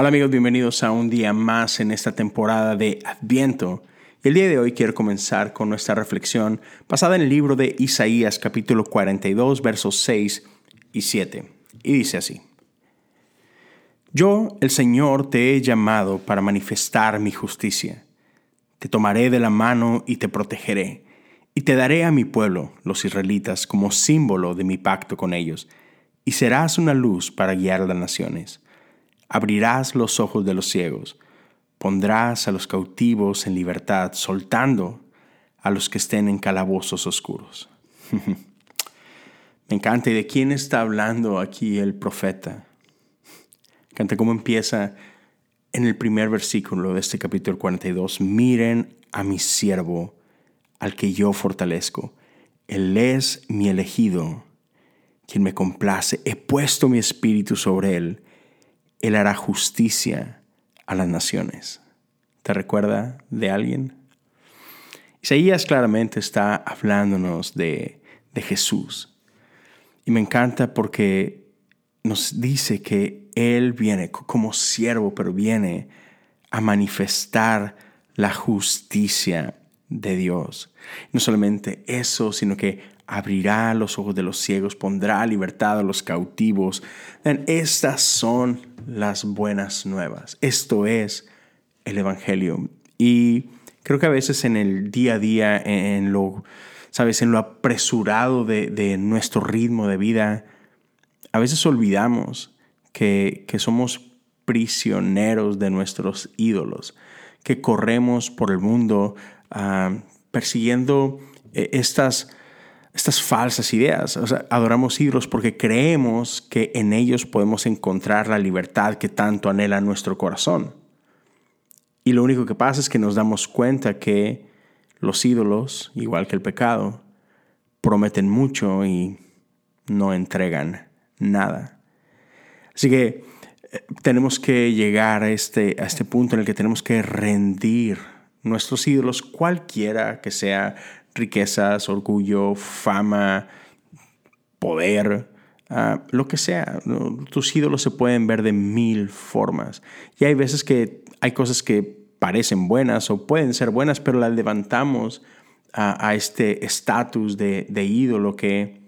Hola amigos, bienvenidos a un día más en esta temporada de Adviento. El día de hoy quiero comenzar con nuestra reflexión basada en el libro de Isaías capítulo 42 versos 6 y 7. Y dice así. Yo, el Señor, te he llamado para manifestar mi justicia. Te tomaré de la mano y te protegeré, y te daré a mi pueblo, los israelitas, como símbolo de mi pacto con ellos, y serás una luz para guiar las naciones abrirás los ojos de los ciegos, pondrás a los cautivos en libertad, soltando a los que estén en calabozos oscuros. Me encanta. ¿Y de quién está hablando aquí el profeta? Me encanta cómo empieza en el primer versículo de este capítulo 42. Miren a mi siervo, al que yo fortalezco. Él es mi elegido, quien me complace. He puesto mi espíritu sobre él él hará justicia a las naciones. ¿Te recuerda de alguien? Isaías claramente está hablándonos de, de Jesús. Y me encanta porque nos dice que Él viene como siervo, pero viene a manifestar la justicia de Dios. No solamente eso, sino que abrirá los ojos de los ciegos, pondrá libertad a los cautivos. Estas son las buenas nuevas. Esto es el Evangelio. Y creo que a veces en el día a día, en lo, sabes, en lo apresurado de, nuestro ritmo de vida, a veces olvidamos que, somos prisioneros de nuestros ídolos, que corremos por el mundo ah, persiguiendo eh, estas estas falsas ideas. adoramos ídolos porque creemos que en ellos podemos encontrar la libertad que tanto anhela nuestro corazón. Y lo único que pasa es que nos damos cuenta que los ídolos, igual que el pecado, prometen mucho y no entregan nada. Así que eh, tenemos que llegar a este, a este punto en el que tenemos que rendir nuestros ídolos, cualquiera que sea riquezas, orgullo, fama, poder, ah, lo que sea. Tus ídolos se pueden ver de mil formas. Y hay veces que hay cosas que parecen buenas o pueden ser buenas, pero las levantamos a, este estatus de, ídolo que,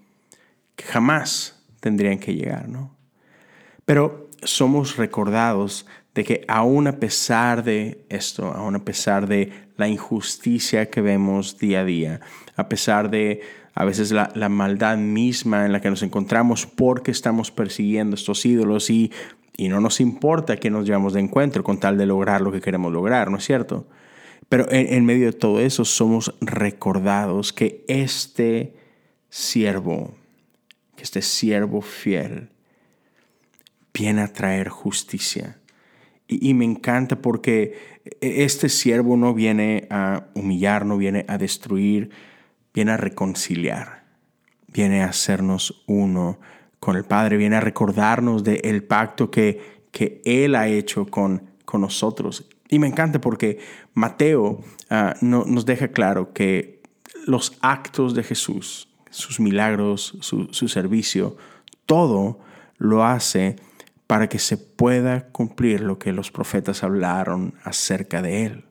que, jamás tendrían que llegar, ¿no? Pero somos recordados de que aún a pesar de esto, aún a pesar de la injusticia que vemos día a día, a pesar de a veces la, maldad misma en la que nos encontramos porque estamos persiguiendo estos ídolos y, y no nos importa que nos llevamos de encuentro con tal de lograr lo que queremos lograr, ¿no es cierto? Pero en, en medio de todo eso somos recordados que este siervo, que este siervo fiel, viene a traer justicia y, me encanta porque este siervo no viene a humillar, no viene a destruir, viene a reconciliar, viene a hacernos uno con el Padre, viene a recordarnos del pacto que, que Él ha hecho con, con nosotros. Y me encanta porque Mateo ah, no, nos deja claro que los actos de Jesús, sus milagros, su, su servicio, todo lo hace para que se pueda cumplir lo que los profetas hablaron acerca de Él.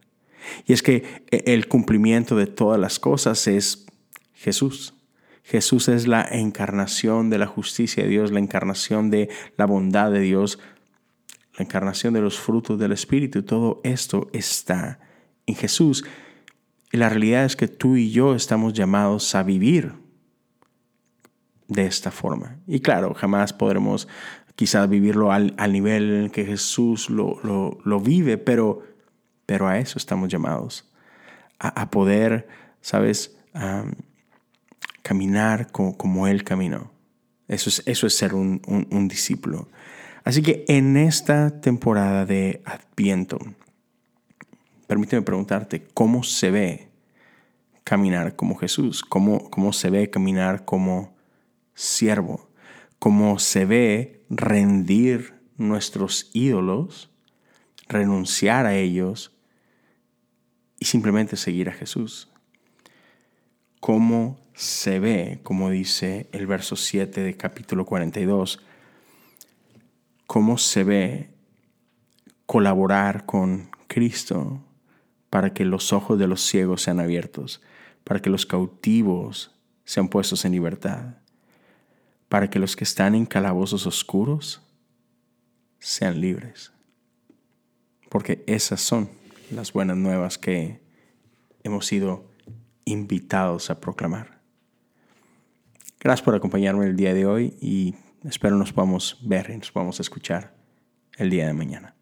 Y es que e, el cumplimiento de todas las cosas es Jesús. Jesús es la encarnación de la justicia de Dios, la encarnación de la bondad de Dios, la encarnación de los frutos del Espíritu. Todo esto está en Jesús. Y la realidad es que tú y yo estamos llamados a vivir de esta forma. Y claro, jamás podremos quizás vivirlo al, nivel en el que Jesús lo, vive, pero, pero a eso estamos llamados, a, poder, ¿sabes?, caminar como, Él caminó. Eso es, eso es ser un, un discípulo. Así que en esta temporada de Adviento, permíteme preguntarte, ¿cómo se ve caminar como Jesús? ¿Cómo, cómo se ve caminar como siervo? ¿Cómo se ve rendir nuestros ídolos, renunciar a ellos y simplemente seguir a Jesús. ¿Cómo se ve, como dice el verso 7 de capítulo 42, cómo se ve colaborar con Cristo para que los ojos de los ciegos sean abiertos, para que los cautivos sean puestos en libertad, para que los que están en calabozos oscuros sean libres. Porque esas son las buenas nuevas que hemos sido invitados a proclamar. Gracias por acompañarme el día de hoy y espero nos podamos ver y nos podamos escuchar el día de mañana.